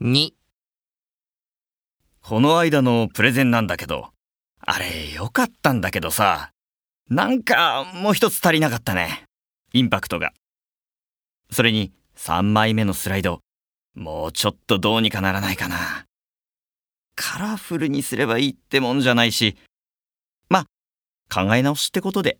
2この間のプレゼンなんだけど、あれ良かったんだけどさ、なんかもう一つ足りなかったね。インパクトが。それに3枚目のスライド、もうちょっとどうにかならないかな。カラフルにすればいいってもんじゃないし、ま、考え直しってことで